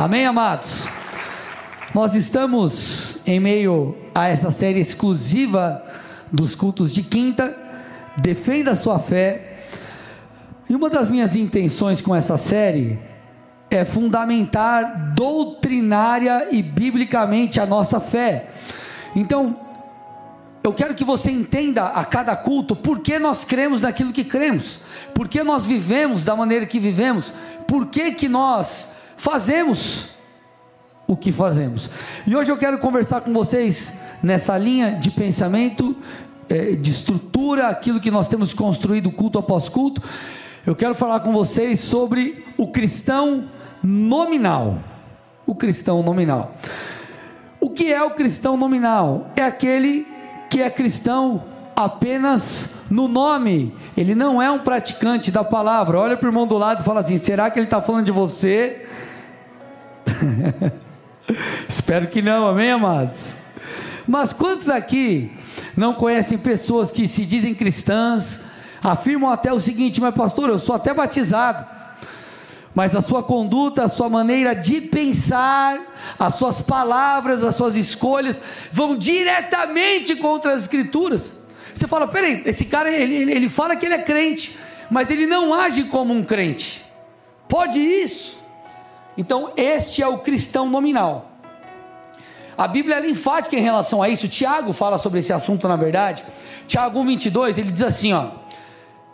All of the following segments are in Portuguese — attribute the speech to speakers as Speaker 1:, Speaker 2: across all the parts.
Speaker 1: Amém, amados? Nós estamos em meio a essa série exclusiva dos cultos de quinta. Defenda a sua fé. E uma das minhas intenções com essa série é fundamentar doutrinária e biblicamente a nossa fé. Então, eu quero que você entenda a cada culto por que nós cremos naquilo que cremos, por que nós vivemos da maneira que vivemos, por que, que nós fazemos o que fazemos. E hoje eu quero conversar com vocês nessa linha de pensamento, é, de estrutura, aquilo que nós temos construído culto após culto. Eu quero falar com vocês sobre o cristão nominal. O cristão nominal. O que é o cristão nominal? É aquele que é cristão apenas no nome, ele não é um praticante da palavra. Olha para o irmão do lado e fala assim: será que ele está falando de você? Espero que não, amém, amados? Mas quantos aqui não conhecem pessoas que se dizem cristãs, afirmam até o seguinte: mas pastor, eu sou até batizado, mas a sua conduta, a sua maneira de pensar, as suas palavras, as suas escolhas vão diretamente contra as Escrituras. Você fala, peraí, esse cara ele, ele, fala que ele é crente, mas ele não age como um crente. Pode isso? Então, este é o cristão nominal. A Bíblia é enfática em relação a isso. Tiago fala sobre esse assunto, na verdade. Tiago 1,22, ele diz assim: ó,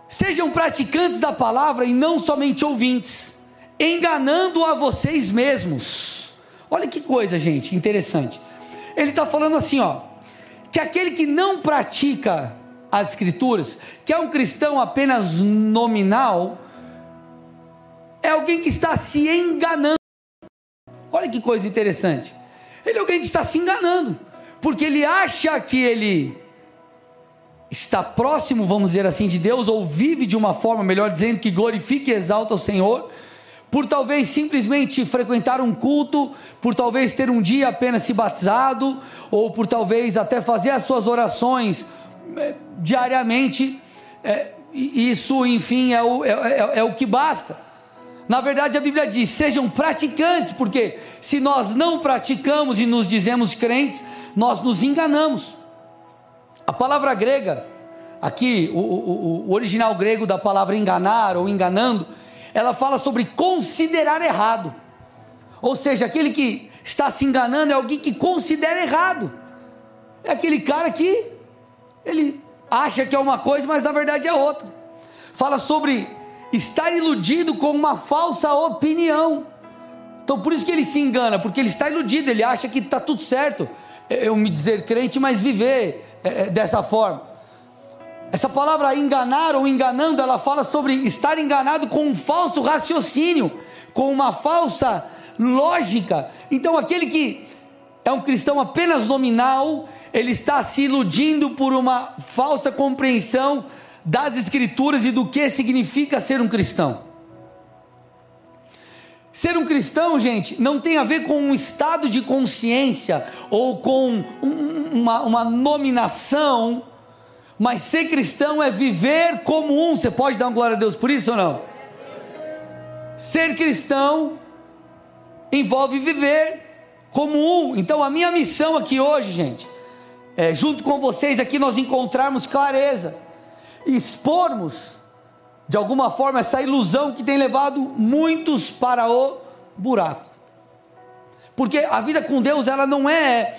Speaker 1: Sejam praticantes da palavra e não somente ouvintes, enganando a vocês mesmos. Olha que coisa, gente, interessante. Ele está falando assim, ó, que aquele que não pratica as escrituras, que é um cristão apenas nominal, é alguém que está se enganando. Olha que coisa interessante. Ele é alguém que está se enganando, porque ele acha que ele está próximo, vamos dizer assim, de Deus, ou vive de uma forma, melhor dizendo, que glorifica e exalta o Senhor, por talvez simplesmente frequentar um culto, por talvez ter um dia apenas se batizado, ou por talvez até fazer as suas orações é, diariamente, é, isso, enfim, é o, é, é, é o que basta. Na verdade, a Bíblia diz: sejam praticantes, porque se nós não praticamos e nos dizemos crentes, nós nos enganamos. A palavra grega, aqui, o, o, o original grego da palavra enganar ou enganando, ela fala sobre considerar errado. Ou seja, aquele que está se enganando é alguém que considera errado. É aquele cara que ele acha que é uma coisa, mas na verdade é outra. Fala sobre estar iludido com uma falsa opinião. Então por isso que ele se engana, porque ele está iludido, ele acha que está tudo certo. É, eu me dizer crente, mas viver é, é, dessa forma. Essa palavra enganar ou enganando, ela fala sobre estar enganado com um falso raciocínio, com uma falsa lógica. Então aquele que é um cristão apenas nominal, ele está se iludindo por uma falsa compreensão das Escrituras e do que significa ser um cristão. Ser um cristão, gente, não tem a ver com um estado de consciência ou com um, uma, uma nominação, mas ser cristão é viver como um. Você pode dar uma glória a Deus por isso ou não? Ser cristão envolve viver como um. Então, a minha missão aqui hoje, gente, é, junto com vocês aqui, nós encontrarmos clareza expormos de alguma forma essa ilusão que tem levado muitos para o buraco. Porque a vida com Deus ela não é,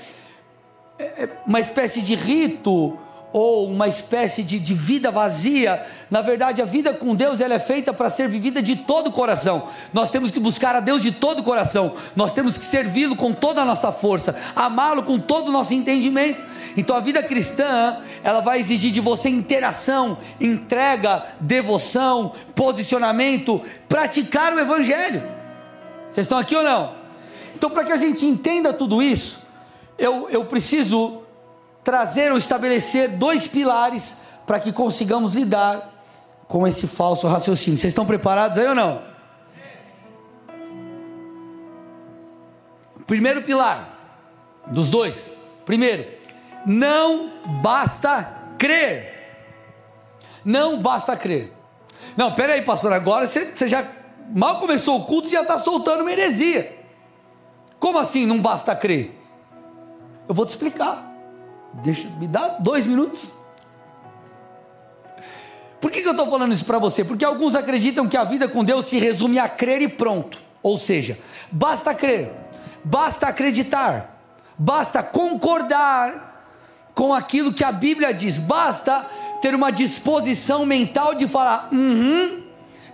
Speaker 1: é uma espécie de rito ou uma espécie de, de vida vazia. Na verdade, a vida com Deus ela é feita para ser vivida de todo o coração. Nós temos que buscar a Deus de todo o coração. Nós temos que servi-lo com toda a nossa força, amá-lo com todo o nosso entendimento. Então, a vida cristã ela vai exigir de você interação, entrega, devoção, posicionamento, praticar o Evangelho. Vocês estão aqui ou não? Então, para que a gente entenda tudo isso, eu, eu preciso trazer ou estabelecer dois pilares para que consigamos lidar com esse falso raciocínio. Vocês estão preparados aí ou não? Primeiro pilar dos dois. Primeiro, não basta crer. Não basta crer. Não, peraí, pastor, agora você, você já mal começou o culto e já está soltando uma heresia. Como assim não basta crer? Eu vou te explicar. Deixa, me dá dois minutos. Por que, que eu estou falando isso para você? Porque alguns acreditam que a vida com Deus se resume a crer e pronto. Ou seja, basta crer, basta acreditar, basta concordar com aquilo que a Bíblia diz, basta ter uma disposição mental de falar: uhum,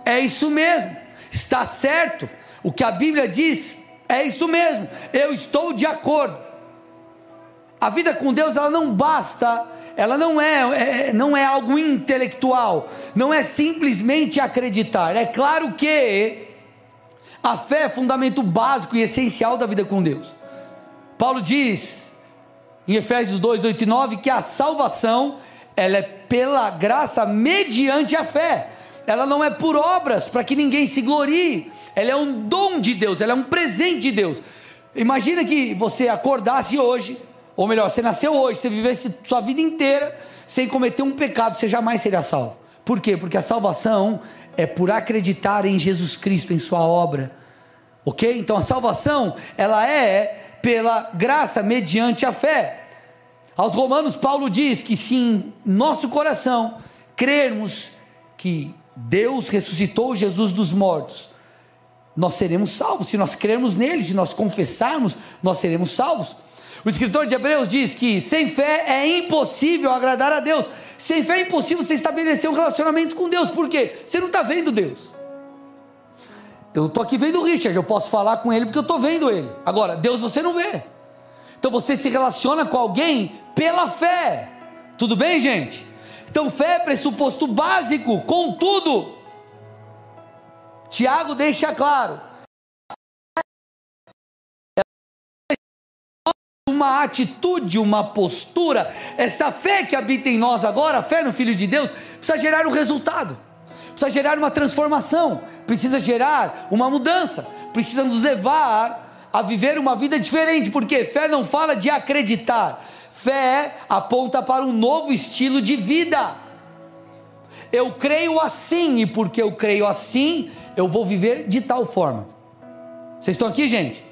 Speaker 1: é isso mesmo, está certo, o que a Bíblia diz é isso mesmo, eu estou de acordo. A vida com Deus ela não basta, ela não é, é, não é algo intelectual, não é simplesmente acreditar. É claro que a fé é fundamento básico e essencial da vida com Deus. Paulo diz em Efésios 2, 8 e 9 que a salvação ela é pela graça mediante a fé. Ela não é por obras para que ninguém se glorie. Ela é um dom de Deus, ela é um presente de Deus. Imagina que você acordasse hoje, ou melhor, você nasceu hoje, você vivesse sua vida inteira sem cometer um pecado, você jamais seria salvo. Por quê? Porque a salvação é por acreditar em Jesus Cristo, em sua obra. OK? Então a salvação, ela é pela graça mediante a fé. Aos Romanos, Paulo diz que se em nosso coração crermos que Deus ressuscitou Jesus dos mortos, nós seremos salvos. Se nós crermos nele, se nós confessarmos, nós seremos salvos. O escritor de Hebreus diz que sem fé é impossível agradar a Deus. Sem fé é impossível você estabelecer um relacionamento com Deus. Por quê? Você não está vendo Deus. Eu estou aqui vendo o Richard, eu posso falar com ele porque eu estou vendo ele. Agora, Deus você não vê. Então você se relaciona com alguém pela fé. Tudo bem, gente? Então, fé é pressuposto básico, contudo, Tiago deixa claro: uma atitude, uma postura, essa fé que habita em nós agora, a fé no Filho de Deus, precisa gerar um resultado, precisa gerar uma transformação, precisa gerar uma mudança, precisa nos levar a viver uma vida diferente, porque fé não fala de acreditar, fé aponta para um novo estilo de vida. Eu creio assim, e porque eu creio assim, eu vou viver de tal forma. Vocês estão aqui, gente?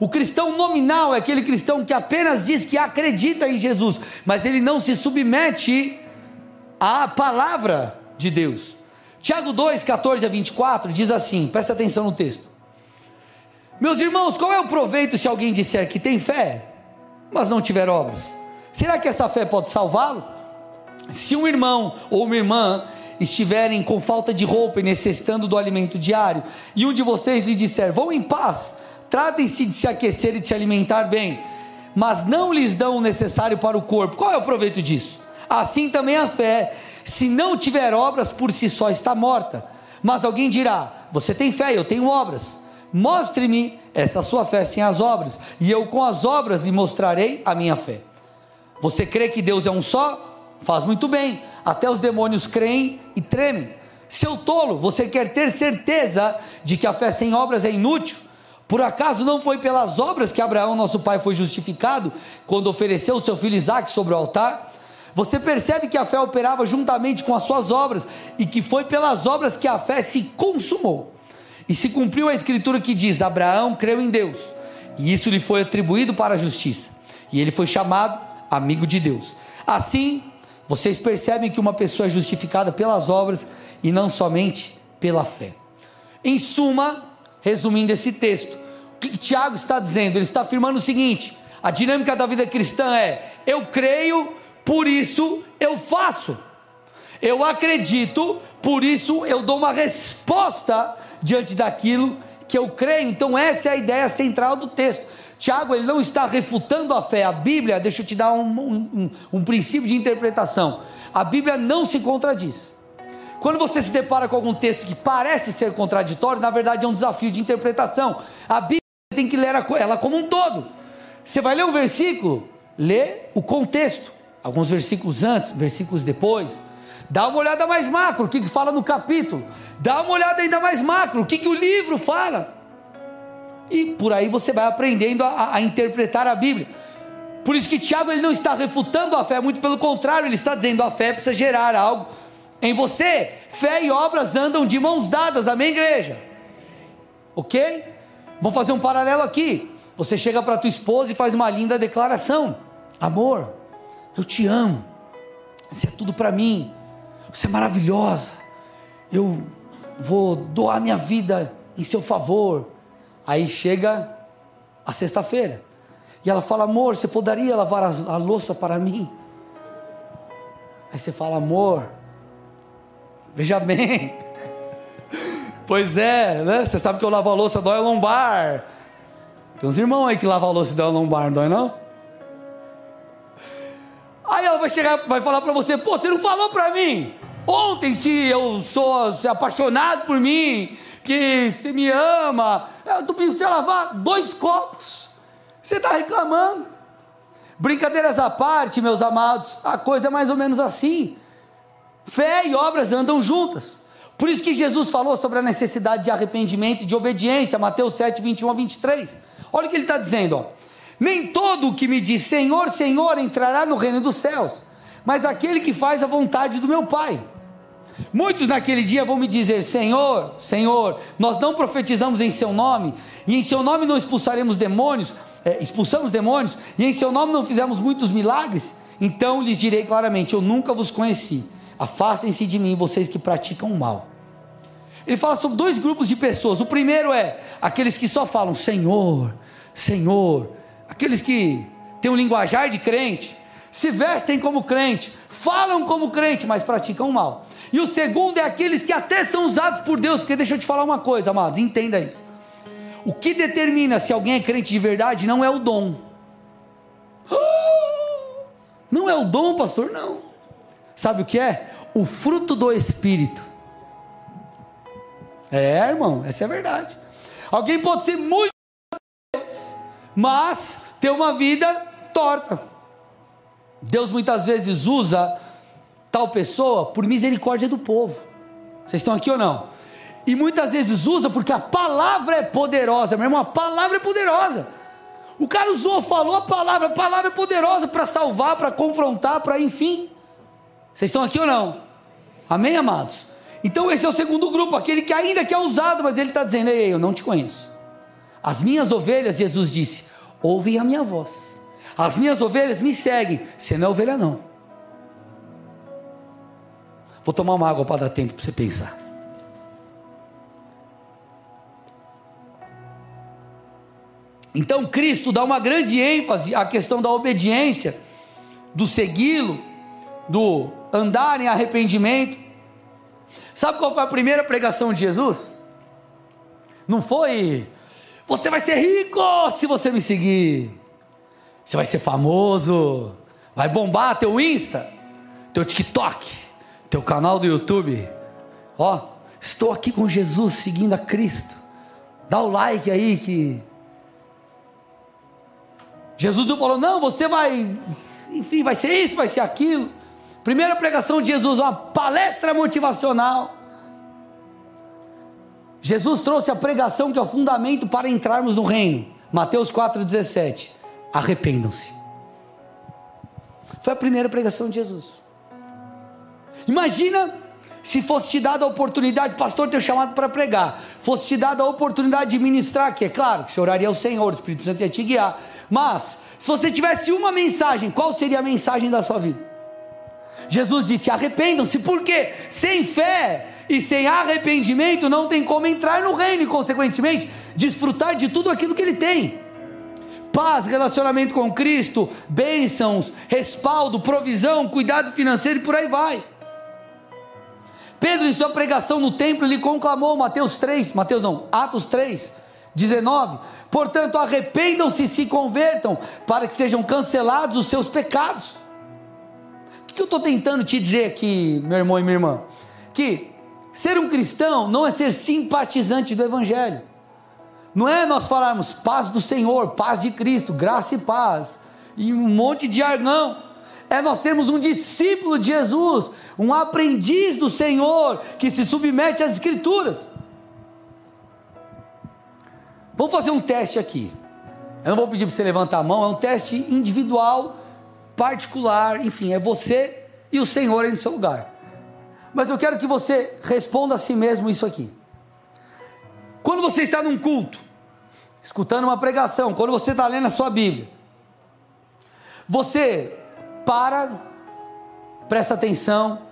Speaker 1: O cristão nominal é aquele cristão que apenas diz que acredita em Jesus, mas ele não se submete à palavra de Deus. Tiago 2, 14 a 24 diz assim: presta atenção no texto. Meus irmãos, qual é o proveito se alguém disser que tem fé, mas não tiver obras? Será que essa fé pode salvá-lo? Se um irmão ou uma irmã estiverem com falta de roupa e necessitando do alimento diário, e um de vocês lhe disser: Vão em paz, tratem-se de se aquecer e de se alimentar bem, mas não lhes dão o necessário para o corpo, qual é o proveito disso? Assim também a fé, se não tiver obras, por si só está morta. Mas alguém dirá: Você tem fé, eu tenho obras. Mostre-me essa sua fé sem as obras, e eu com as obras lhe mostrarei a minha fé. Você crê que Deus é um só? Faz muito bem. Até os demônios creem e tremem. Seu tolo, você quer ter certeza de que a fé sem obras é inútil? Por acaso não foi pelas obras que Abraão, nosso pai, foi justificado quando ofereceu o seu filho Isaac sobre o altar? Você percebe que a fé operava juntamente com as suas obras e que foi pelas obras que a fé se consumou. E se cumpriu a escritura que diz: Abraão creu em Deus, e isso lhe foi atribuído para a justiça, e ele foi chamado amigo de Deus. Assim, vocês percebem que uma pessoa é justificada pelas obras e não somente pela fé. Em suma, resumindo esse texto, o que Tiago está dizendo? Ele está afirmando o seguinte: a dinâmica da vida cristã é: eu creio, por isso eu faço. Eu acredito, por isso eu dou uma resposta diante daquilo que eu creio. Então, essa é a ideia central do texto. Tiago, ele não está refutando a fé. A Bíblia, deixa eu te dar um, um, um princípio de interpretação. A Bíblia não se contradiz. Quando você se depara com algum texto que parece ser contraditório, na verdade é um desafio de interpretação. A Bíblia tem que ler ela como um todo. Você vai ler um versículo, lê o contexto. Alguns versículos antes, versículos depois Dá uma olhada mais macro, o que, que fala no capítulo. Dá uma olhada ainda mais macro, o que, que o livro fala. E por aí você vai aprendendo a, a interpretar a Bíblia. Por isso que Tiago ele não está refutando a fé, muito pelo contrário, ele está dizendo a fé precisa gerar algo em você. Fé e obras andam de mãos dadas, amém, igreja? Ok? Vamos fazer um paralelo aqui. Você chega para tua esposa e faz uma linda declaração: Amor, eu te amo. Isso é tudo para mim. Você é maravilhosa. Eu vou doar minha vida em seu favor. Aí chega a sexta-feira. E ela fala: Amor, você poderia lavar a, a louça para mim? Aí você fala: Amor, veja bem. pois é, né? Você sabe que eu lavo a louça, dói a lombar. Tem uns irmãos aí que lavam a louça e dói a lombar, não dói não? Aí ela vai chegar, vai falar para você: Pô, você não falou para mim? Ontem te, eu sou apaixonado por mim, que você me ama. Eu tô pedindo você lavar dois copos. Você está reclamando. Brincadeiras à parte, meus amados, a coisa é mais ou menos assim. Fé e obras andam juntas. Por isso que Jesus falou sobre a necessidade de arrependimento e de obediência, Mateus 7, 21 a 23. Olha o que ele está dizendo, ó. Nem todo o que me diz Senhor, Senhor entrará no reino dos céus, mas aquele que faz a vontade do meu Pai. Muitos naquele dia vão me dizer: Senhor, Senhor, nós não profetizamos em Seu nome, e em Seu nome não expulsaremos demônios, é, expulsamos demônios, e em Seu nome não fizemos muitos milagres. Então lhes direi claramente: Eu nunca vos conheci. Afastem-se de mim, vocês que praticam o mal. Ele fala sobre dois grupos de pessoas. O primeiro é aqueles que só falam Senhor, Senhor, aqueles que têm um linguajar de crente, se vestem como crente, falam como crente, mas praticam o mal. E o segundo é aqueles que até são usados por Deus, porque deixa eu te falar uma coisa, amados, entenda isso. O que determina se alguém é crente de verdade não é o dom. Não é o dom, pastor, não. Sabe o que é? O fruto do Espírito. É, irmão, essa é a verdade. Alguém pode ser muito mas ter uma vida torta. Deus muitas vezes usa tal pessoa por misericórdia do povo. Vocês estão aqui ou não? E muitas vezes usa porque a palavra é poderosa, meu irmão, a palavra é poderosa. O cara usou, falou a palavra, a palavra é poderosa para salvar, para confrontar, para enfim. Vocês estão aqui ou não? Amém, amados? Então esse é o segundo grupo, aquele que ainda que é usado, mas ele está dizendo: Ei, eu não te conheço. As minhas ovelhas, Jesus disse, ouvem a minha voz. As minhas ovelhas me seguem. Você não é ovelha, não. Vou tomar uma água para dar tempo para você pensar. Então Cristo dá uma grande ênfase à questão da obediência, do segui-lo, do andar em arrependimento. Sabe qual foi a primeira pregação de Jesus? Não foi, você vai ser rico se você me seguir. Você vai ser famoso, vai bombar teu Insta, teu TikTok, teu canal do YouTube. Ó, estou aqui com Jesus seguindo a Cristo. Dá o like aí que Jesus não falou, não, você vai, enfim, vai ser isso, vai ser aquilo. Primeira pregação de Jesus, uma palestra motivacional. Jesus trouxe a pregação que é o fundamento para entrarmos no reino. Mateus 4,17 arrependam-se. Foi a primeira pregação de Jesus. Imagina se fosse te dada a oportunidade, pastor, ter chamado para pregar, fosse te dada a oportunidade de ministrar, que é claro que você oraria ao Senhor, o Espírito Santo ia te guiar, mas se você tivesse uma mensagem, qual seria a mensagem da sua vida? Jesus disse: arrependam-se, porque sem fé e sem arrependimento não tem como entrar no reino e, consequentemente, desfrutar de tudo aquilo que ele tem paz, relacionamento com Cristo, bênçãos, respaldo, provisão, cuidado financeiro e por aí vai. Pedro, em sua pregação no templo, ele conclamou Mateus 3, Mateus não, Atos 3, 19. Portanto, arrependam-se e se convertam, para que sejam cancelados os seus pecados. Que eu estou tentando te dizer aqui, meu irmão e minha irmã? Que ser um cristão não é ser simpatizante do Evangelho. Não é nós falarmos paz do Senhor, paz de Cristo, graça e paz, e um monte de argão. É nós termos um discípulo de Jesus, um aprendiz do Senhor, que se submete às Escrituras. Vamos fazer um teste aqui. Eu não vou pedir para você levantar a mão, é um teste individual, particular, enfim, é você e o Senhor aí no seu lugar. Mas eu quero que você responda a si mesmo isso aqui. Quando você está num culto, escutando uma pregação, quando você está lendo a sua Bíblia, você para, presta atenção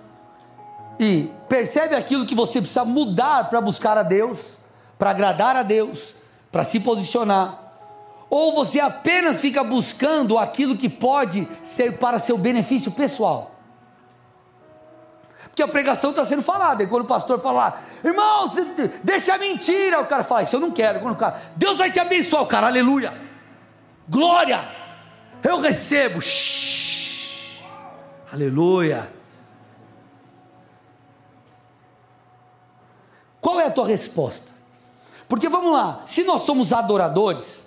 Speaker 1: e percebe aquilo que você precisa mudar para buscar a Deus, para agradar a Deus, para se posicionar, ou você apenas fica buscando aquilo que pode ser para seu benefício pessoal. Porque a pregação está sendo falada, e quando o pastor falar, irmão, deixa a mentira, o cara fala, isso eu não quero. Quando o cara, Deus vai te abençoar, o cara, aleluia, glória, eu recebo, Shhh, aleluia. Qual é a tua resposta? Porque vamos lá, se nós somos adoradores,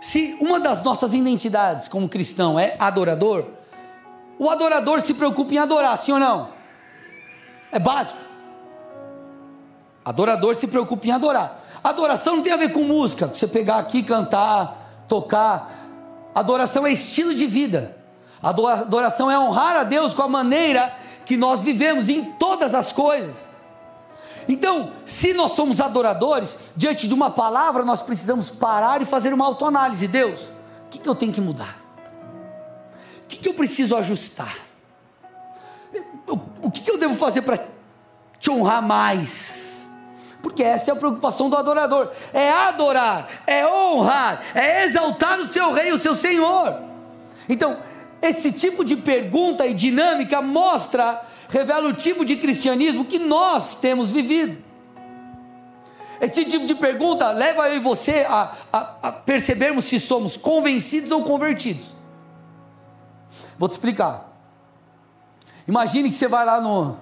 Speaker 1: se uma das nossas identidades como cristão é adorador, o adorador se preocupa em adorar, sim ou não? É básico. Adorador se preocupa em adorar. Adoração não tem a ver com música, você pegar aqui, cantar, tocar. Adoração é estilo de vida. Adoração é honrar a Deus com a maneira que nós vivemos em todas as coisas. Então, se nós somos adoradores, diante de uma palavra, nós precisamos parar e fazer uma autoanálise. Deus, o que, que eu tenho que mudar? que, que eu preciso ajustar? O que, que eu devo fazer para te honrar mais? Porque essa é a preocupação do adorador: é adorar, é honrar, é exaltar o seu rei, o seu senhor. Então, esse tipo de pergunta e dinâmica mostra, revela o tipo de cristianismo que nós temos vivido. Esse tipo de pergunta leva eu e você a, a, a percebermos se somos convencidos ou convertidos. Vou te explicar. Imagine que você vai lá no,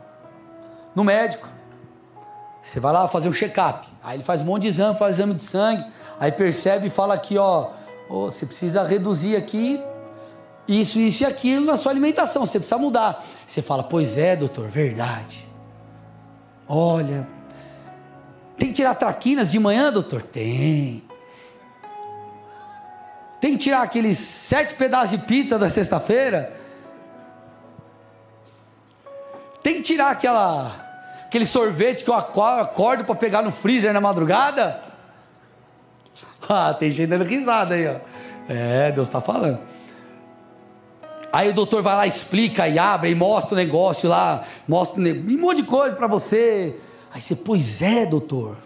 Speaker 1: no médico. Você vai lá fazer um check-up. Aí ele faz um monte de exame, faz exame de sangue. Aí percebe e fala aqui, ó. Oh, você precisa reduzir aqui isso, isso e aquilo na sua alimentação. Você precisa mudar. Você fala, pois é, doutor, verdade. Olha, tem que tirar traquinas de manhã, doutor? Tem. Tem que tirar aqueles sete pedaços de pizza da sexta-feira. Tem que tirar aquela, aquele sorvete que eu acordo para pegar no freezer na madrugada. Ah, tem gente dando risada aí, ó. É, Deus está falando. Aí o doutor vai lá, explica e abre e mostra o negócio lá, mostra um monte de coisa para você. Aí você, pois é, doutor.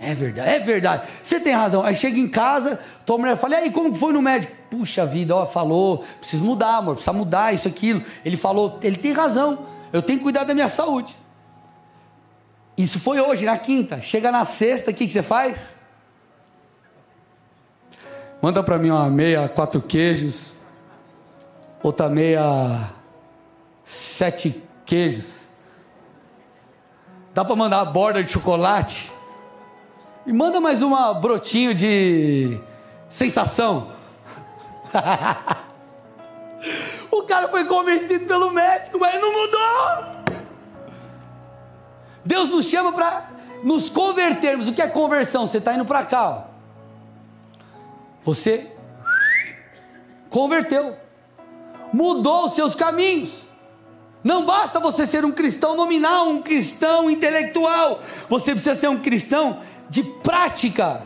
Speaker 1: É verdade, é verdade. Você tem razão. Aí chega em casa, tua mulher fala, e aí, como foi no médico? Puxa vida, ó, falou, preciso mudar, amor, precisa mudar isso, aquilo. Ele falou, ele tem razão, eu tenho que cuidar da minha saúde. Isso foi hoje, na quinta. Chega na sexta, o que, que você faz? Manda para mim uma meia, quatro queijos. Outra meia, sete queijos. Dá para mandar a borda de chocolate? E manda mais uma brotinho de sensação. o cara foi convencido pelo médico, mas não mudou. Deus nos chama para nos convertermos. O que é conversão? Você está indo para cá. Ó. Você converteu, mudou os seus caminhos. Não basta você ser um cristão nominal, um cristão intelectual. Você precisa ser um cristão de prática.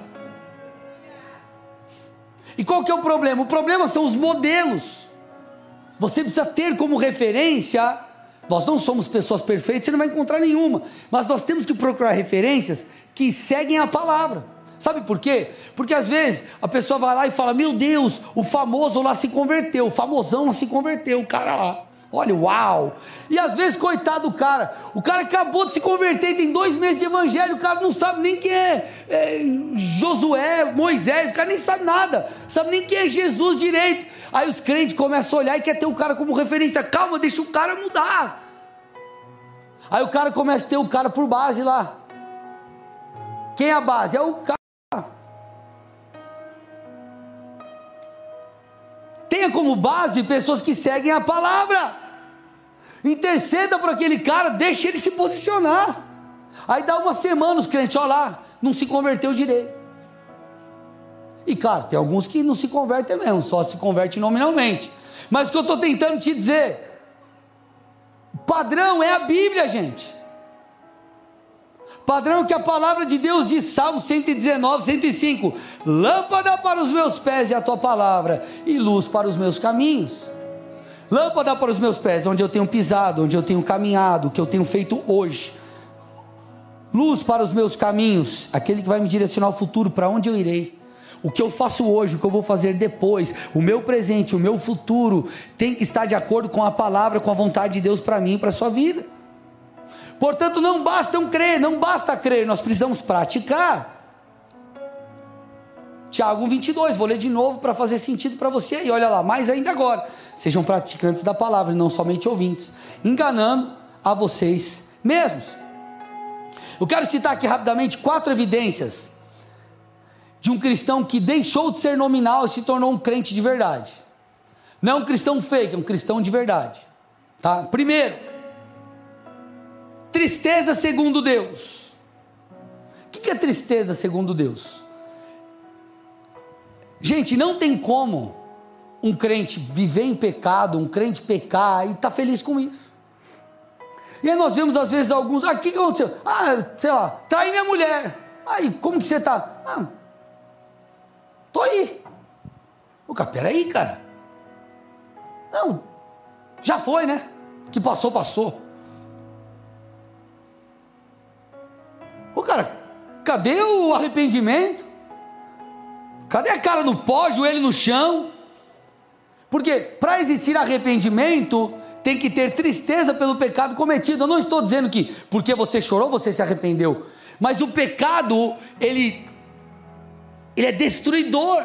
Speaker 1: E qual que é o problema? O problema são os modelos. Você precisa ter como referência. Nós não somos pessoas perfeitas, você não vai encontrar nenhuma. Mas nós temos que procurar referências que seguem a palavra. Sabe por quê? Porque às vezes a pessoa vai lá e fala: Meu Deus, o famoso lá se converteu, o famosão lá se converteu, o cara lá. Olha, uau! E às vezes, coitado do cara, o cara acabou de se converter, tem dois meses de evangelho, o cara não sabe nem quem é, é Josué, Moisés, o cara nem sabe nada, sabe nem quem é Jesus direito. Aí os crentes começam a olhar e quer ter o cara como referência. Calma, deixa o cara mudar. Aí o cara começa a ter o cara por base lá. Quem é a base? É o cara. Tenha como base pessoas que seguem a palavra. Interceda por aquele cara, deixe ele se posicionar. Aí dá uma semana os crentes, olha lá, não se converteu direito. E claro, tem alguns que não se convertem mesmo, só se converte nominalmente. Mas o que eu estou tentando te dizer, padrão é a Bíblia, gente. Padrão que a palavra de Deus diz, Salmo 119, 105: Lâmpada para os meus pés é a tua palavra, e luz para os meus caminhos. Lâmpada para os meus pés, onde eu tenho pisado, onde eu tenho caminhado, o que eu tenho feito hoje. Luz para os meus caminhos, aquele que vai me direcionar ao futuro, para onde eu irei. O que eu faço hoje, o que eu vou fazer depois, o meu presente, o meu futuro, tem que estar de acordo com a palavra, com a vontade de Deus para mim e para a sua vida. Portanto, não basta um crer, não basta crer, nós precisamos praticar. Tiago 22, vou ler de novo para fazer sentido para você. E olha lá, mais ainda agora. Sejam praticantes da palavra, não somente ouvintes, enganando a vocês mesmos. Eu quero citar aqui rapidamente quatro evidências de um cristão que deixou de ser nominal e se tornou um crente de verdade. Não é um cristão fake, é um cristão de verdade. Tá? Primeiro, tristeza segundo Deus. O que é tristeza segundo Deus? Gente, não tem como um crente viver em pecado, um crente pecar e estar tá feliz com isso. E aí nós vemos às vezes alguns, ah, o que, aconteceu? Ah, sei lá, trai minha mulher. Aí, como que você está? Ah, Tô aí. O cara, peraí, cara. Não, já foi, né? Que passou, passou. O cara, cadê o arrependimento? Cadê a cara no pó, joelho no chão? Porque para existir arrependimento, tem que ter tristeza pelo pecado cometido. Eu não estou dizendo que porque você chorou, você se arrependeu. Mas o pecado, ele ele é destruidor.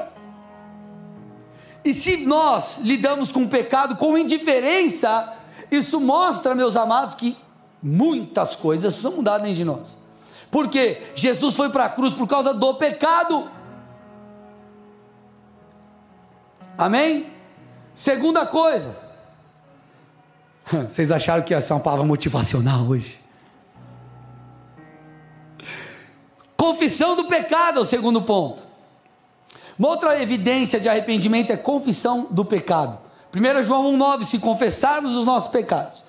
Speaker 1: E se nós lidamos com o pecado com indiferença, isso mostra, meus amados, que muitas coisas precisam mudar dentro de nós. Porque Jesus foi para a cruz por causa do pecado. Amém? Segunda coisa. Vocês acharam que ia ser uma palavra motivacional hoje? Confissão do pecado é o segundo ponto. Uma outra evidência de arrependimento é confissão do pecado. 1 João 1,9: Se confessarmos os nossos pecados,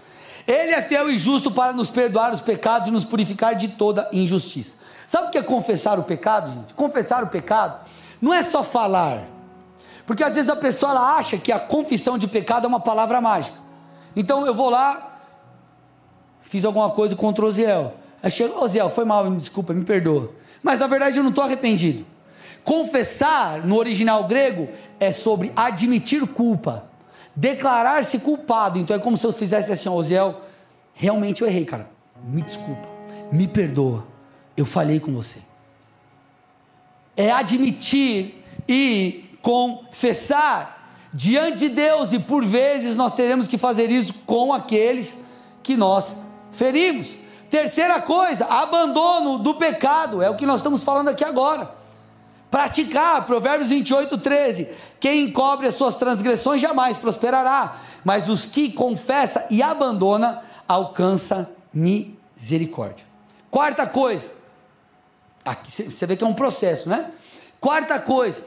Speaker 1: Ele é fiel e justo para nos perdoar os pecados e nos purificar de toda injustiça. Sabe o que é confessar o pecado, gente? Confessar o pecado não é só falar, porque às vezes a pessoa acha que a confissão de pecado é uma palavra mágica. Então eu vou lá, fiz alguma coisa contra o Oziel. Aí chegou, Oziel, foi mal, me desculpa, me perdoa. Mas na verdade eu não estou arrependido. Confessar, no original grego, é sobre admitir culpa, declarar-se culpado. Então é como se eu fizesse assim, Oziel, realmente eu errei, cara. Me desculpa, me perdoa, eu falhei com você. É admitir e confessar diante de Deus, e por vezes nós teremos que fazer isso com aqueles que nós ferimos. Terceira coisa, abandono do pecado, é o que nós estamos falando aqui agora. Praticar, Provérbios 28, 13. Quem encobre as suas transgressões jamais prosperará, mas os que confessa e abandona alcança misericórdia. Quarta coisa, aqui você vê que é um processo, né? Quarta coisa,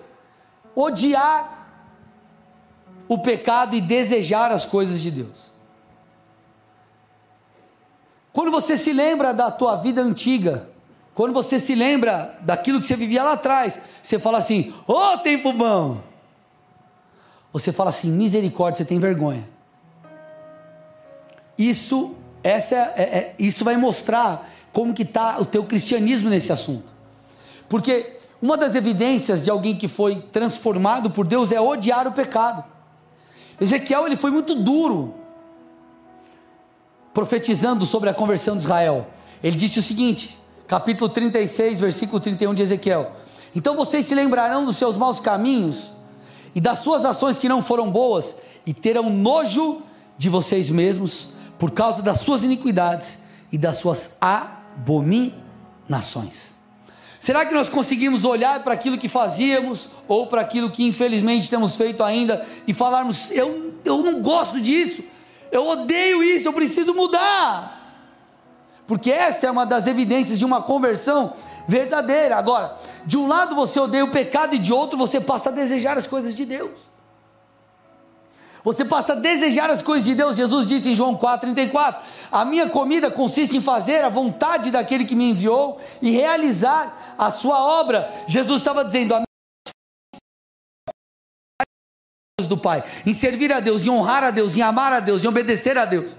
Speaker 1: odiar o pecado e desejar as coisas de Deus. Quando você se lembra da tua vida antiga, quando você se lembra daquilo que você vivia lá atrás, você fala assim: Ô oh, tempo bom! Você fala assim: misericórdia, você tem vergonha. Isso, essa é, é, é isso vai mostrar como que está o teu cristianismo nesse assunto. Porque uma das evidências de alguém que foi transformado por Deus é odiar o pecado. Ezequiel ele foi muito duro profetizando sobre a conversão de Israel. Ele disse o seguinte: capítulo 36, versículo 31 de Ezequiel. Então vocês se lembrarão dos seus maus caminhos e das suas ações que não foram boas, e terão nojo de vocês mesmos por causa das suas iniquidades e das suas abominações. Será que nós conseguimos olhar para aquilo que fazíamos ou para aquilo que infelizmente temos feito ainda e falarmos: eu, eu não gosto disso, eu odeio isso, eu preciso mudar? Porque essa é uma das evidências de uma conversão verdadeira. Agora, de um lado você odeia o pecado e de outro você passa a desejar as coisas de Deus. Você passa a desejar as coisas de Deus. Jesus disse em João 4,34: A minha comida consiste em fazer a vontade daquele que me enviou e realizar a sua obra. Jesus estava dizendo: a do Pai, em servir a Deus, em honrar a Deus, em amar a Deus, em obedecer a Deus.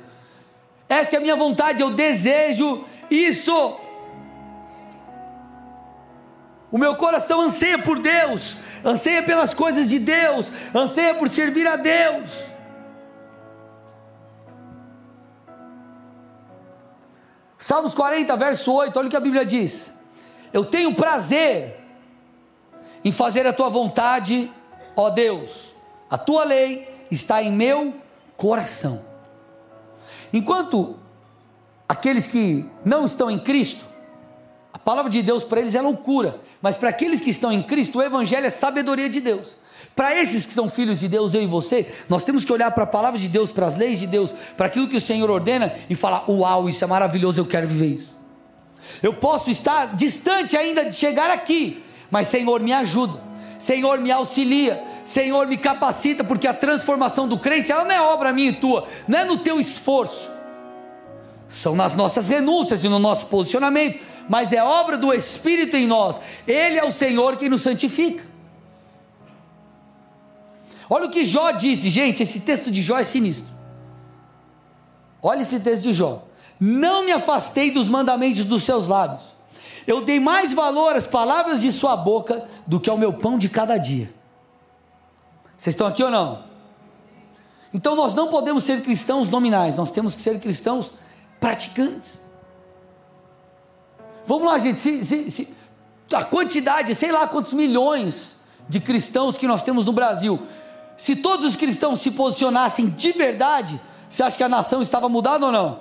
Speaker 1: Essa é a minha vontade, eu desejo isso. O meu coração anseia por Deus, anseia pelas coisas de Deus, anseia por servir a Deus. Salmos 40, verso 8, olha o que a Bíblia diz: Eu tenho prazer em fazer a tua vontade, ó Deus, a tua lei está em meu coração. Enquanto aqueles que não estão em Cristo, a palavra de Deus para eles é loucura, mas para aqueles que estão em Cristo, o Evangelho é sabedoria de Deus. Para esses que são filhos de Deus, eu e você, nós temos que olhar para a palavra de Deus, para as leis de Deus, para aquilo que o Senhor ordena e falar: Uau, isso é maravilhoso, eu quero viver isso. Eu posso estar distante ainda de chegar aqui, mas Senhor me ajuda, Senhor me auxilia, Senhor me capacita, porque a transformação do crente ela não é obra minha e tua, não é no teu esforço, são nas nossas renúncias e no nosso posicionamento, mas é obra do Espírito em nós. Ele é o Senhor quem nos santifica. Olha o que Jó disse, gente. Esse texto de Jó é sinistro. Olha esse texto de Jó. Não me afastei dos mandamentos dos seus lábios. Eu dei mais valor às palavras de sua boca do que ao meu pão de cada dia. Vocês estão aqui ou não? Então nós não podemos ser cristãos nominais, nós temos que ser cristãos praticantes. Vamos lá, gente. Se, se, se, a quantidade, sei lá quantos milhões de cristãos que nós temos no Brasil. Se todos os cristãos se posicionassem de verdade, você acha que a nação estava mudada ou não?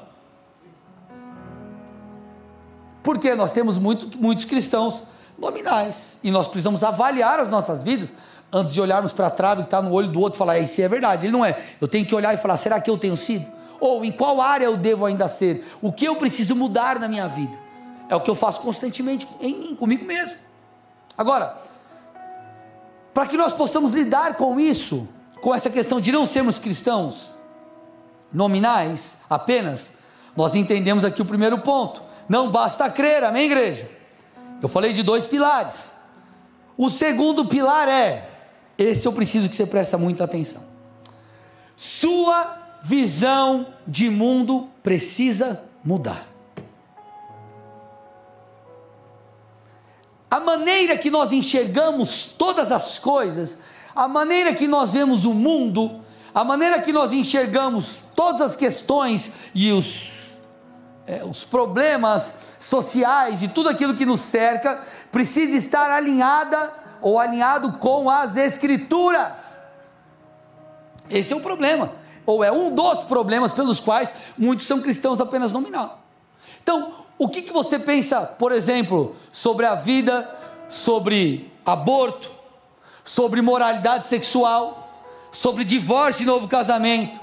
Speaker 1: Porque nós temos muito, muitos cristãos nominais e nós precisamos avaliar as nossas vidas antes de olharmos para a trave que está no olho do outro e falar, isso é verdade, ele não é. Eu tenho que olhar e falar, será que eu tenho sido? Ou em qual área eu devo ainda ser? O que eu preciso mudar na minha vida? É o que eu faço constantemente em, em, comigo mesmo. Agora, para que nós possamos lidar com isso, com essa questão de não sermos cristãos nominais apenas, nós entendemos aqui o primeiro ponto. Não basta crer, amém, igreja? Eu falei de dois pilares. O segundo pilar é: esse eu preciso que você preste muita atenção. Sua visão de mundo precisa mudar. a maneira que nós enxergamos todas as coisas, a maneira que nós vemos o mundo, a maneira que nós enxergamos todas as questões e os, é, os problemas sociais e tudo aquilo que nos cerca, precisa estar alinhada ou alinhado com as Escrituras. Esse é o problema, ou é um dos problemas pelos quais muitos são cristãos apenas nominal. Então, o que, que você pensa, por exemplo, sobre a vida, sobre aborto, sobre moralidade sexual, sobre divórcio e novo casamento,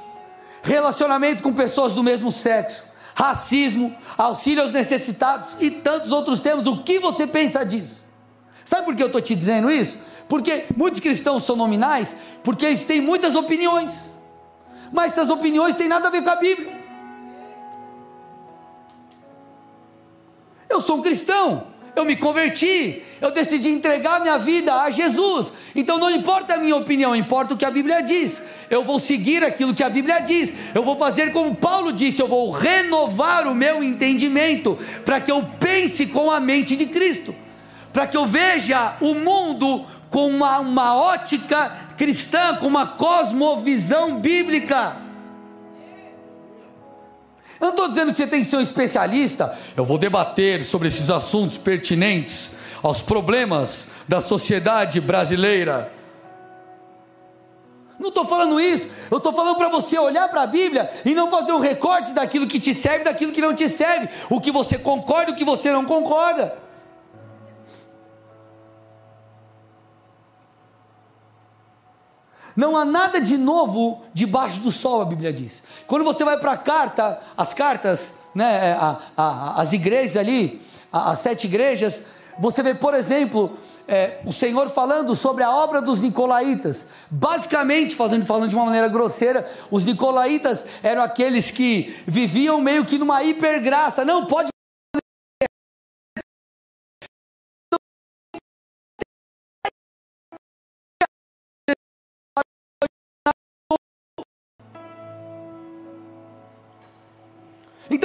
Speaker 1: relacionamento com pessoas do mesmo sexo, racismo, auxílio aos necessitados e tantos outros temas? O que você pensa disso? Sabe por que eu estou te dizendo isso? Porque muitos cristãos são nominais, porque eles têm muitas opiniões, mas essas opiniões têm nada a ver com a Bíblia. Eu sou um cristão, eu me converti, eu decidi entregar minha vida a Jesus. Então não importa a minha opinião, importa o que a Bíblia diz. Eu vou seguir aquilo que a Bíblia diz. Eu vou fazer como Paulo disse, eu vou renovar o meu entendimento para que eu pense com a mente de Cristo, para que eu veja o mundo com uma, uma ótica cristã, com uma cosmovisão bíblica. Eu não estou dizendo que você tem que ser um especialista. Eu vou debater sobre esses assuntos pertinentes aos problemas da sociedade brasileira. Não estou falando isso, eu estou falando para você olhar para a Bíblia e não fazer um recorte daquilo que te serve, daquilo que não te serve, o que você concorda e o que você não concorda. Não há nada de novo debaixo do sol, a Bíblia diz. Quando você vai para a carta, as cartas, né, a, a, as igrejas ali, a, as sete igrejas, Você vê, por exemplo, é, o Senhor falando sobre a obra dos Nicolaítas. Basicamente, fazendo, falando de uma maneira grosseira, os Nicolaítas eram aqueles que viviam meio que numa hipergraça. Não, pode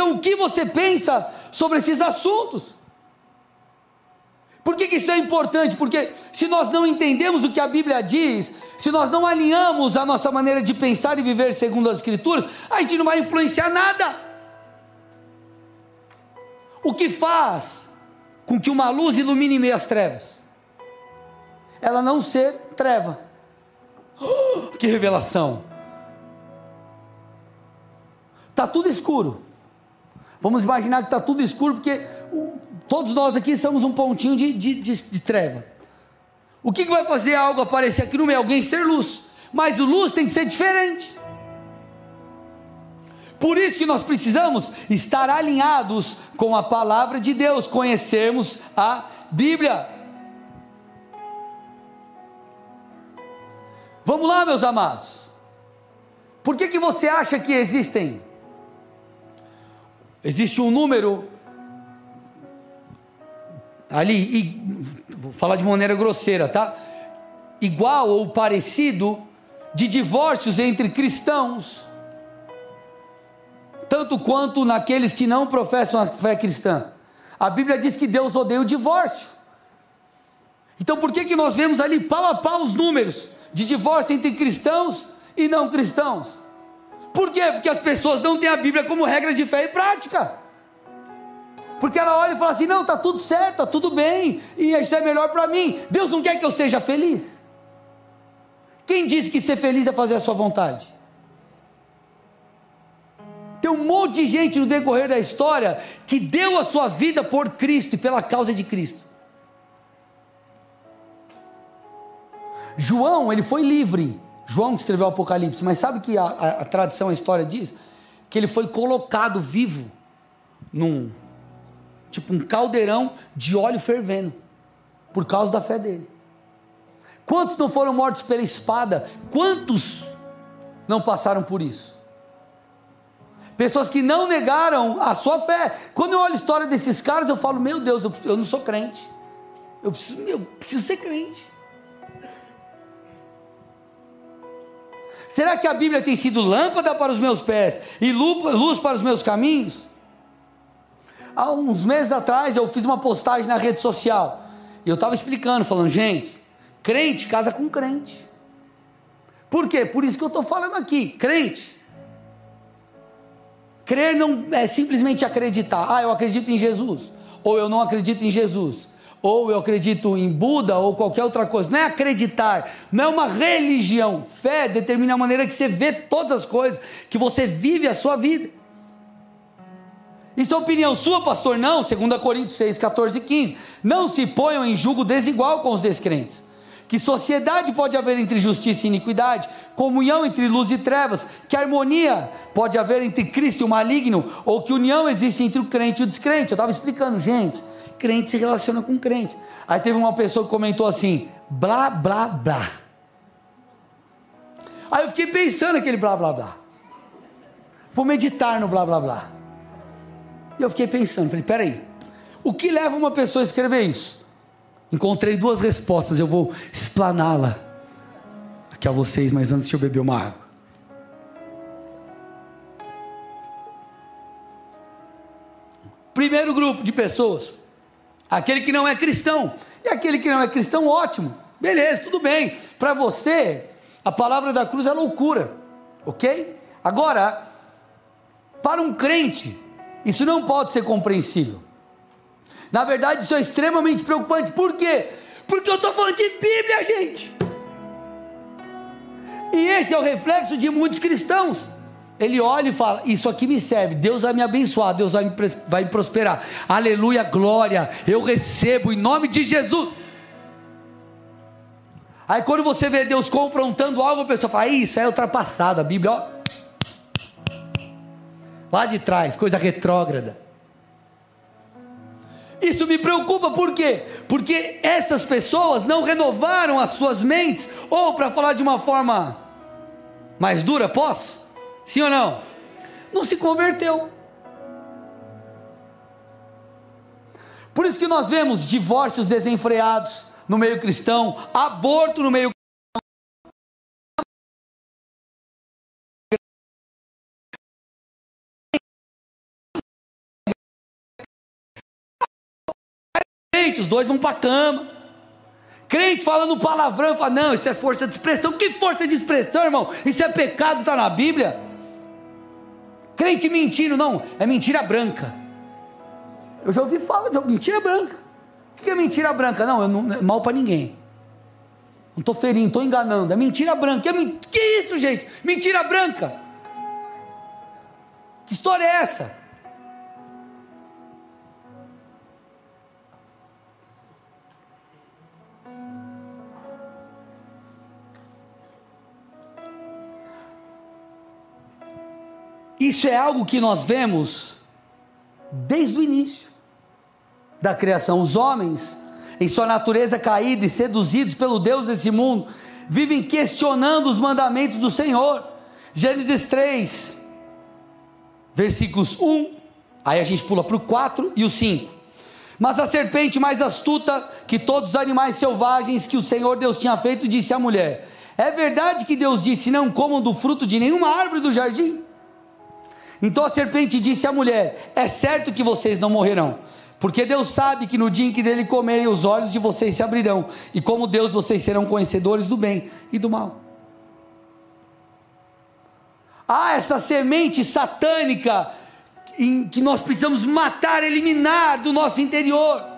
Speaker 1: Então, o que você pensa sobre esses assuntos? Por que, que, isso é importante? Porque se nós não entendemos o que a Bíblia diz, se nós não alinhamos a nossa maneira de pensar e viver segundo as Escrituras, a gente não vai influenciar nada. O que faz com que uma luz ilumine meio as trevas? Ela não ser treva. Oh, que revelação! Está tudo escuro. Vamos imaginar que está tudo escuro, porque todos nós aqui somos um pontinho de, de, de, de treva. O que, que vai fazer algo aparecer aqui no meio? Alguém ser luz. Mas o luz tem que ser diferente. Por isso que nós precisamos estar alinhados com a palavra de Deus, conhecermos a Bíblia. Vamos lá, meus amados. Por que, que você acha que existem Existe um número ali, e, vou falar de maneira grosseira, tá? Igual ou parecido de divórcios entre cristãos, tanto quanto naqueles que não professam a fé cristã. A Bíblia diz que Deus odeia o divórcio. Então por que, que nós vemos ali pau a pau os números de divórcio entre cristãos e não cristãos? Por quê? Porque as pessoas não têm a Bíblia como regra de fé e prática. Porque ela olha e fala assim: não, está tudo certo, está tudo bem, e isso é melhor para mim. Deus não quer que eu seja feliz. Quem disse que ser feliz é fazer a sua vontade? Tem um monte de gente no decorrer da história que deu a sua vida por Cristo e pela causa de Cristo. João, ele foi livre. João que escreveu o Apocalipse, mas sabe que a, a, a tradição, a história diz? Que ele foi colocado vivo num tipo um caldeirão de óleo fervendo, por causa da fé dele. Quantos não foram mortos pela espada? Quantos não passaram por isso? Pessoas que não negaram a sua fé. Quando eu olho a história desses caras, eu falo: Meu Deus, eu, eu não sou crente. Eu preciso, eu preciso ser crente. Será que a Bíblia tem sido lâmpada para os meus pés e luz para os meus caminhos? Há uns meses atrás eu fiz uma postagem na rede social e eu estava explicando, falando, gente, crente casa com crente. Por quê? Por isso que eu estou falando aqui, crente. Crer não é simplesmente acreditar, ah, eu acredito em Jesus, ou eu não acredito em Jesus ou eu acredito em Buda ou qualquer outra coisa. Não é acreditar, não é uma religião. Fé determina a maneira que você vê todas as coisas, que você vive a sua vida. Isso é opinião sua, pastor? Não, 2 Coríntios 6, 14 e 15. Não se ponham em julgo desigual com os descrentes. Que sociedade pode haver entre justiça e iniquidade? Comunhão entre luz e trevas? Que harmonia pode haver entre Cristo e o maligno? Ou que união existe entre o crente e o descrente? Eu estava explicando, gente crente se relaciona com crente. Aí teve uma pessoa que comentou assim: blá, blá, blá. Aí eu fiquei pensando aquele blá, blá, blá. Vou meditar no blá, blá, blá. E eu fiquei pensando, falei: peraí, o que leva uma pessoa a escrever isso? Encontrei duas respostas, eu vou explaná-la aqui a vocês, mas antes de eu beber uma água. Primeiro grupo de pessoas aquele que não é cristão. E aquele que não é cristão, ótimo, beleza, tudo bem. Para você, a palavra da cruz é loucura, ok? Agora, para um crente, isso não pode ser compreensível. Na verdade, isso é extremamente preocupante. Por quê? Porque eu estou falando de Bíblia, gente. E esse é o reflexo de muitos cristãos. Ele olha e fala: Isso aqui me serve, Deus vai me abençoar, Deus vai me, vai me prosperar. Aleluia, glória, eu recebo em nome de Jesus. Aí quando você vê Deus confrontando algo, a pessoa fala: Isso é ultrapassado, a Bíblia, ó. Lá de trás, coisa retrógrada. Isso me preocupa, por quê? Porque essas pessoas não renovaram as suas mentes, ou para falar de uma forma mais dura, posso? Sim ou não? Não se converteu. Por isso que nós vemos divórcios desenfreados no meio cristão, aborto no meio os dois vão para a cama. Crente falando palavrão, fala, não, isso é força de expressão. Que força de expressão, irmão? Isso é pecado, está na Bíblia. Crente mentindo, não, é mentira branca. Eu já ouvi falar de mentira branca. O que é mentira branca? Não, não é mal para ninguém. Não estou ferindo, estou enganando. É mentira branca. É Que isso, gente? Mentira branca. Que história é essa? Isso é algo que nós vemos desde o início da criação. Os homens, em sua natureza caída e seduzidos pelo Deus desse mundo, vivem questionando os mandamentos do Senhor. Gênesis 3, versículos 1, aí a gente pula para o 4 e o 5. Mas a serpente mais astuta que todos os animais selvagens que o Senhor Deus tinha feito, disse à mulher: É verdade que Deus disse: Não comam do fruto de nenhuma árvore do jardim? Então a serpente disse à mulher: É certo que vocês não morrerão, porque Deus sabe que no dia em que dele comerem, os olhos de vocês se abrirão, e como Deus vocês serão conhecedores do bem e do mal. Ah, essa semente satânica em que nós precisamos matar, eliminar do nosso interior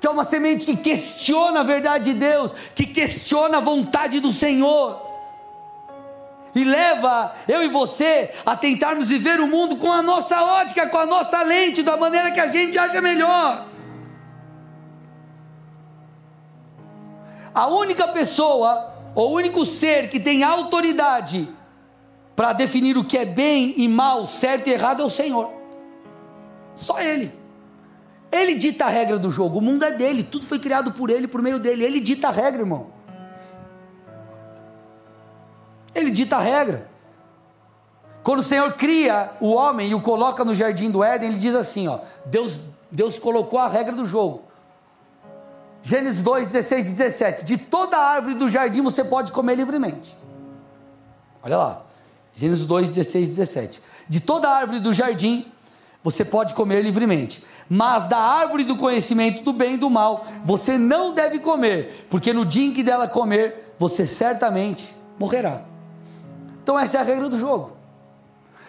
Speaker 1: que é uma semente que questiona a verdade de Deus, que questiona a vontade do Senhor e leva eu e você a tentarmos viver o mundo com a nossa ótica, com a nossa lente, da maneira que a gente acha melhor. A única pessoa, ou único ser que tem autoridade para definir o que é bem e mal, certo e errado é o Senhor. Só Ele. Ele dita a regra do jogo, o mundo é dele, tudo foi criado por Ele, por meio dele. Ele dita a regra, irmão. Ele dita a regra. Quando o Senhor cria o homem e o coloca no jardim do Éden, ele diz assim: ó, Deus, Deus colocou a regra do jogo. Gênesis 2, 16 e 17. De toda árvore do jardim você pode comer livremente. Olha lá. Gênesis 2, 16 e 17. De toda árvore do jardim você pode comer livremente. Mas da árvore do conhecimento do bem e do mal você não deve comer, porque no dia em que dela comer, você certamente morrerá. Então essa é a regra do jogo.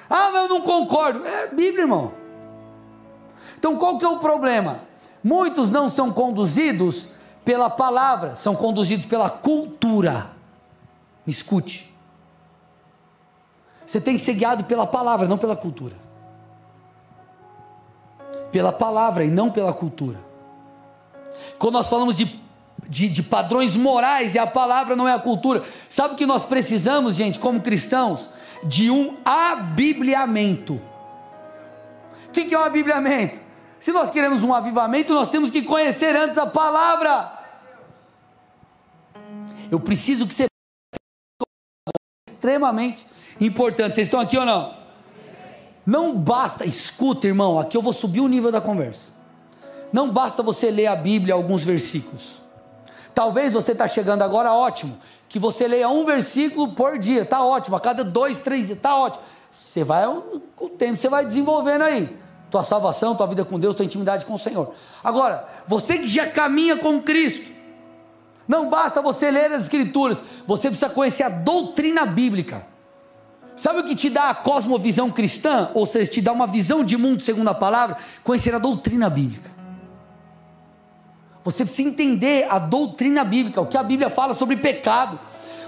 Speaker 1: Ah, mas eu não concordo. É Bíblia, irmão. Então qual que é o problema? Muitos não são conduzidos pela palavra, são conduzidos pela cultura. Me escute. Você tem que ser guiado pela palavra, não pela cultura. Pela palavra e não pela cultura. Quando nós falamos de de, de, padrões morais e a palavra não é a cultura. Sabe o que nós precisamos, gente, como cristãos? De um abibliamento. O que, é um abibliamento? Se nós queremos um avivamento, nós temos que conhecer antes a palavra. Eu preciso que você extremamente importante. Vocês estão aqui ou não? Não basta, escuta, irmão, aqui eu vou subir o nível da conversa. Não basta você ler a Bíblia alguns versículos. Talvez você está chegando agora, ótimo. Que você leia um versículo por dia, tá ótimo. A cada dois, três dias, tá ótimo. Você vai, com o tempo, você vai desenvolvendo aí. Tua salvação, tua vida com Deus, tua intimidade com o Senhor. Agora, você que já caminha com Cristo, não basta você ler as Escrituras, você precisa conhecer a doutrina bíblica. Sabe o que te dá a cosmovisão cristã? Ou seja, te dá uma visão de mundo segundo a palavra? Conhecer a doutrina bíblica. Você precisa entender a doutrina bíblica, o que a Bíblia fala sobre pecado,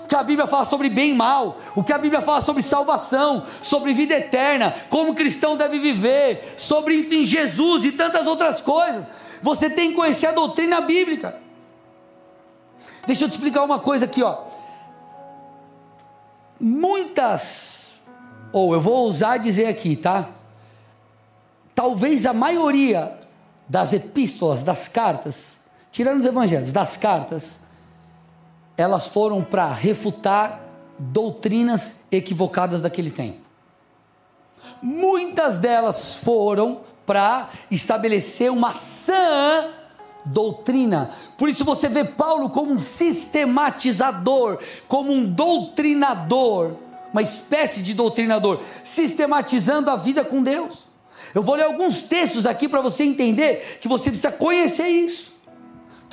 Speaker 1: o que a Bíblia fala sobre bem e mal, o que a Bíblia fala sobre salvação, sobre vida eterna, como o cristão deve viver, sobre, enfim, Jesus e tantas outras coisas. Você tem que conhecer a doutrina bíblica. Deixa eu te explicar uma coisa aqui, ó. Muitas, ou eu vou ousar dizer aqui, tá? Talvez a maioria das epístolas, das cartas, tirando os evangelhos, das cartas, elas foram para refutar doutrinas equivocadas daquele tempo. Muitas delas foram para estabelecer uma sã doutrina. Por isso você vê Paulo como um sistematizador, como um doutrinador, uma espécie de doutrinador, sistematizando a vida com Deus. Eu vou ler alguns textos aqui para você entender que você precisa conhecer isso.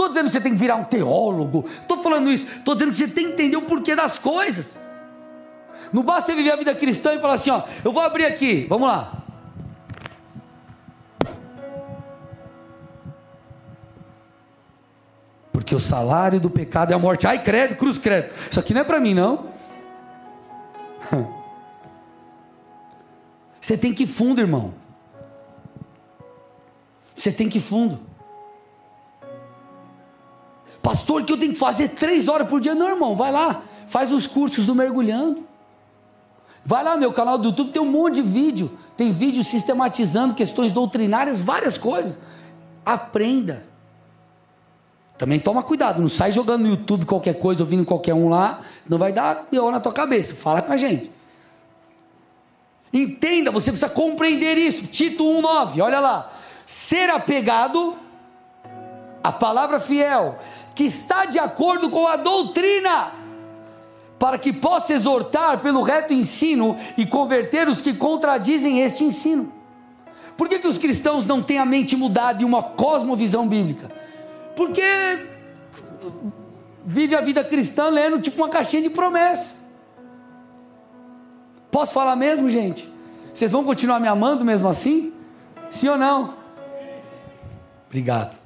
Speaker 1: Estou dizendo que você tem que virar um teólogo, estou falando isso, estou dizendo que você tem que entender o porquê das coisas. Não basta você viver a vida cristã e falar assim: ó, eu vou abrir aqui, vamos lá. Porque o salário do pecado é a morte. Ai, credo, cruz, credo. Isso aqui não é para mim, não. Você tem que ir fundo, irmão. Você tem que ir fundo. Pastor, que eu tenho que fazer três horas por dia? Não, irmão, vai lá, faz os cursos do mergulhando. Vai lá, meu canal do YouTube, tem um monte de vídeo. Tem vídeo sistematizando questões doutrinárias, várias coisas. Aprenda. Também toma cuidado, não sai jogando no YouTube qualquer coisa, ouvindo qualquer um lá, não vai dar pior na tua cabeça. Fala com a gente. Entenda, você precisa compreender isso. Tito 1,9, olha lá. Ser apegado à palavra fiel, que está de acordo com a doutrina, para que possa exortar pelo reto ensino e converter os que contradizem este ensino. Por que, que os cristãos não têm a mente mudada e uma cosmovisão bíblica? Porque vive a vida cristã lendo tipo uma caixinha de promessa. Posso falar mesmo, gente? Vocês vão continuar me amando mesmo assim? Sim ou não? Obrigado.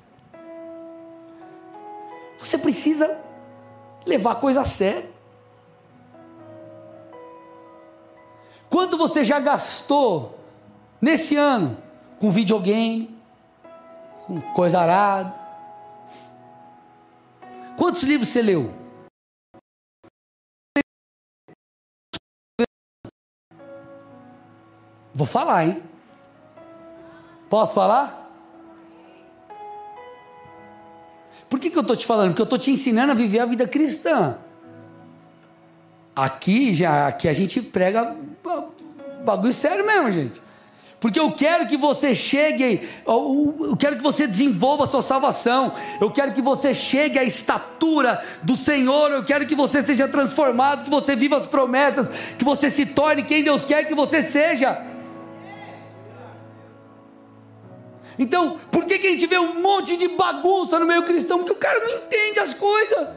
Speaker 1: Você precisa levar a coisa a sério. Quanto você já gastou nesse ano com videogame, com coisa arada? Quantos livros você leu? Vou falar, hein? Posso falar? Por que, que eu estou te falando? Porque eu estou te ensinando a viver a vida cristã. Aqui já aqui a gente prega bagulho sério mesmo, gente. Porque eu quero que você chegue, eu quero que você desenvolva a sua salvação, eu quero que você chegue à estatura do Senhor, eu quero que você seja transformado, que você viva as promessas, que você se torne quem Deus quer que você seja. Então, por que, que a gente vê um monte de bagunça no meio cristão? Porque o cara não entende as coisas.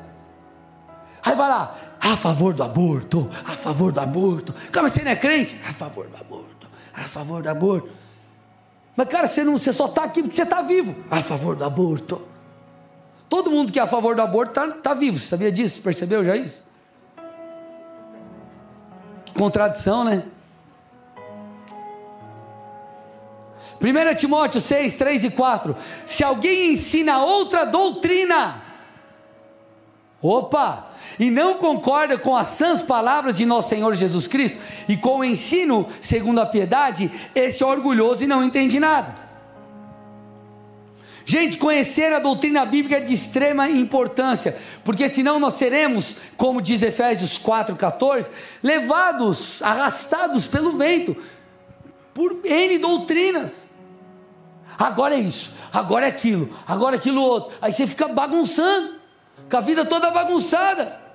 Speaker 1: Aí vai lá, a favor do aborto, a favor do aborto. Calma, você não é crente? A favor do aborto, a favor do aborto. Mas, cara, você, não, você só está aqui porque você está vivo. A favor do aborto. Todo mundo que é a favor do aborto está tá vivo. Você sabia disso? Percebeu já isso? Que contradição, né? 1 Timóteo 6, 3 e 4. Se alguém ensina outra doutrina, opa, e não concorda com as sãs palavras de nosso Senhor Jesus Cristo e com o ensino segundo a piedade, esse é orgulhoso e não entende nada. Gente, conhecer a doutrina bíblica é de extrema importância, porque senão nós seremos, como diz Efésios 4,14, levados, arrastados pelo vento, por N doutrinas agora é isso, agora é aquilo, agora é aquilo outro. Aí você fica bagunçando, com a vida toda bagunçada.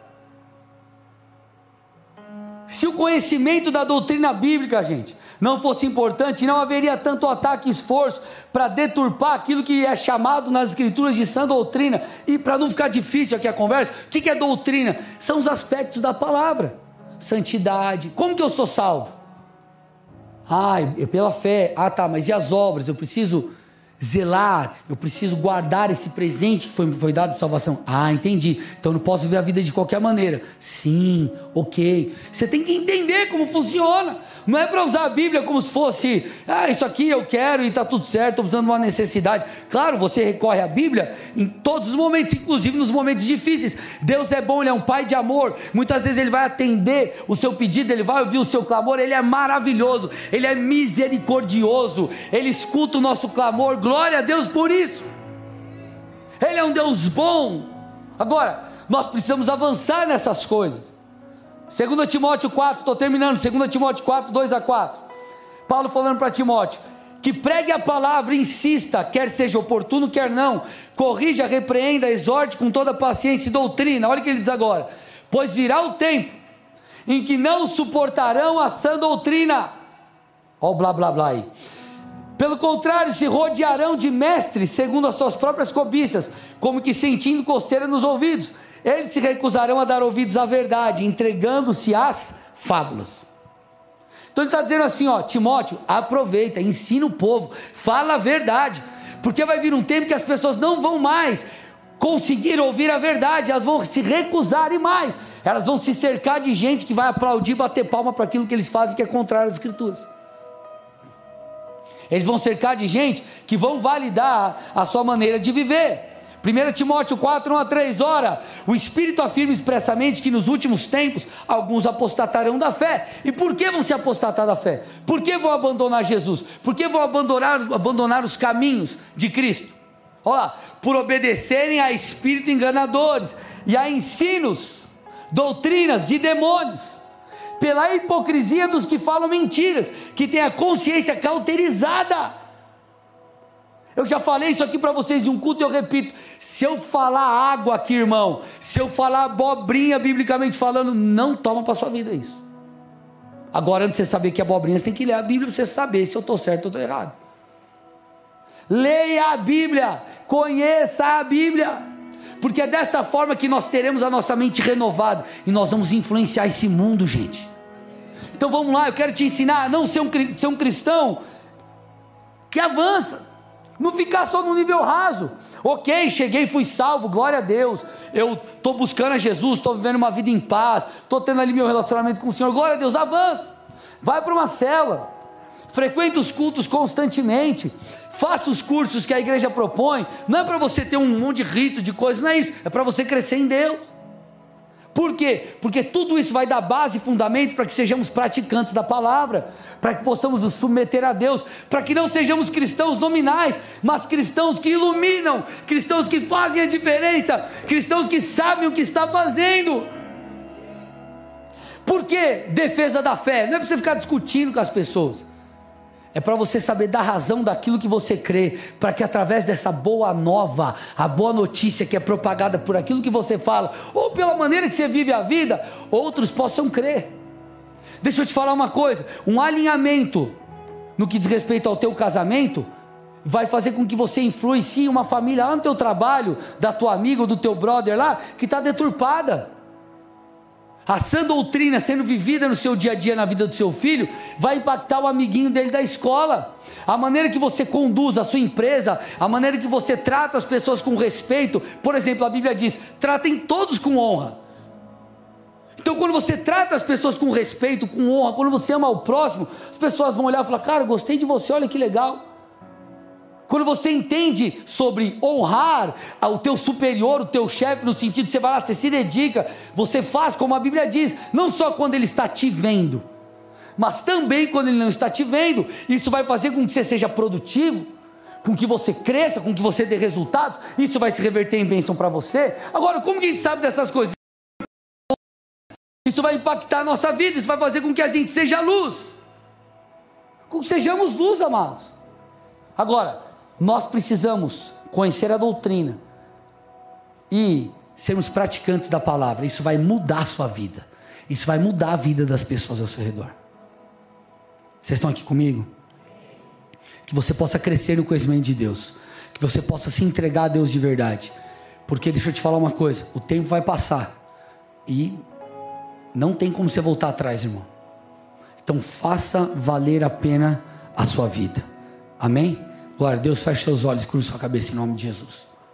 Speaker 1: Se o conhecimento da doutrina bíblica, gente, não fosse importante, não haveria tanto ataque e esforço para deturpar aquilo que é chamado nas escrituras de sã doutrina. E para não ficar difícil aqui a conversa, o que é doutrina? São os aspectos da palavra. Santidade. Como que eu sou salvo? Ah, pela fé. Ah, tá, mas e as obras? Eu preciso zelar, eu preciso guardar esse presente que foi, foi dado de salvação. Ah, entendi. Então não posso viver a vida de qualquer maneira. Sim, ok. Você tem que entender como funciona. Não é para usar a Bíblia como se fosse, ah, isso aqui eu quero e está tudo certo, estou precisando de uma necessidade. Claro, você recorre à Bíblia em todos os momentos, inclusive nos momentos difíceis. Deus é bom, Ele é um Pai de amor. Muitas vezes Ele vai atender o seu pedido, Ele vai ouvir o seu clamor. Ele é maravilhoso, Ele é misericordioso, Ele escuta o nosso clamor. Glória a Deus por isso. Ele é um Deus bom. Agora, nós precisamos avançar nessas coisas. 2 Timóteo 4, estou terminando, 2 Timóteo 4, 2 a 4. Paulo falando para Timóteo: que pregue a palavra, insista, quer seja oportuno, quer não, corrija, repreenda, exorte com toda paciência e doutrina. Olha o que ele diz agora: pois virá o tempo em que não suportarão a sã doutrina. Olha o blá blá blá aí. Pelo contrário, se rodearão de mestres segundo as suas próprias cobiças, como que sentindo coceira nos ouvidos. Eles se recusarão a dar ouvidos à verdade, entregando-se às fábulas. Então ele está dizendo assim: ó, Timóteo, aproveita, ensina o povo, fala a verdade, porque vai vir um tempo que as pessoas não vão mais conseguir ouvir a verdade, elas vão se recusar e mais, elas vão se cercar de gente que vai aplaudir, bater palma para aquilo que eles fazem que é contrário às Escrituras. Eles vão cercar de gente que vão validar a sua maneira de viver. 1 Timóteo 4, 1 a 3, ora, o Espírito afirma expressamente que nos últimos tempos alguns apostatarão da fé. E por que vão se apostatar da fé? Por que vão abandonar Jesus? Por que vão abandonar, abandonar os caminhos de Cristo? Olha por obedecerem a espíritos enganadores e a ensinos, doutrinas de demônios, pela hipocrisia dos que falam mentiras, que têm a consciência cauterizada eu já falei isso aqui para vocês em um culto eu repito: se eu falar água aqui, irmão, se eu falar abobrinha, biblicamente falando, não toma para sua vida isso. Agora, antes de você saber que é abobrinha, você tem que ler a Bíblia para você saber se eu estou certo ou estou errado. Leia a Bíblia, conheça a Bíblia, porque é dessa forma que nós teremos a nossa mente renovada e nós vamos influenciar esse mundo, gente. Então vamos lá, eu quero te ensinar a não ser um, ser um cristão que avança não ficar só no nível raso. Ok, cheguei, fui salvo, glória a Deus. Eu estou buscando a Jesus, estou vivendo uma vida em paz, estou tendo ali meu relacionamento com o Senhor, glória a Deus, avança. Vai para uma cela, frequenta os cultos constantemente, faça os cursos que a igreja propõe. Não é para você ter um monte de rito, de coisa, não é isso, é para você crescer em Deus. Por quê? Porque tudo isso vai dar base e fundamento para que sejamos praticantes da palavra, para que possamos nos submeter a Deus, para que não sejamos cristãos nominais, mas cristãos que iluminam, cristãos que fazem a diferença, cristãos que sabem o que está fazendo. Por que defesa da fé? Não é para você ficar discutindo com as pessoas. É para você saber da razão daquilo que você crê, para que através dessa boa nova, a boa notícia que é propagada por aquilo que você fala, ou pela maneira que você vive a vida, outros possam crer. Deixa eu te falar uma coisa: um alinhamento no que diz respeito ao teu casamento vai fazer com que você influencie uma família lá no teu trabalho, da tua amiga ou do teu brother lá, que está deturpada. A sã doutrina sendo vivida no seu dia a dia na vida do seu filho vai impactar o amiguinho dele da escola. A maneira que você conduz a sua empresa, a maneira que você trata as pessoas com respeito. Por exemplo, a Bíblia diz: tratem todos com honra. Então, quando você trata as pessoas com respeito, com honra, quando você ama o próximo, as pessoas vão olhar e falar: Cara, gostei de você, olha que legal. Quando você entende sobre honrar o teu superior, o teu chefe, no sentido de você vai lá, você se dedica, você faz como a Bíblia diz, não só quando ele está te vendo, mas também quando ele não está te vendo. Isso vai fazer com que você seja produtivo, com que você cresça, com que você dê resultados. Isso vai se reverter em bênção para você. Agora, como que a gente sabe dessas coisas? Isso vai impactar a nossa vida, isso vai fazer com que a gente seja luz. Com que sejamos luz, amados. Agora, nós precisamos conhecer a doutrina e sermos praticantes da palavra. Isso vai mudar a sua vida. Isso vai mudar a vida das pessoas ao seu redor. Vocês estão aqui comigo? Que você possa crescer no conhecimento de Deus. Que você possa se entregar a Deus de verdade. Porque deixa eu te falar uma coisa: o tempo vai passar. E não tem como você voltar atrás, irmão. Então faça valer a pena a sua vida. Amém? Glória a Deus, feche seus olhos, curva sua cabeça em nome de Jesus.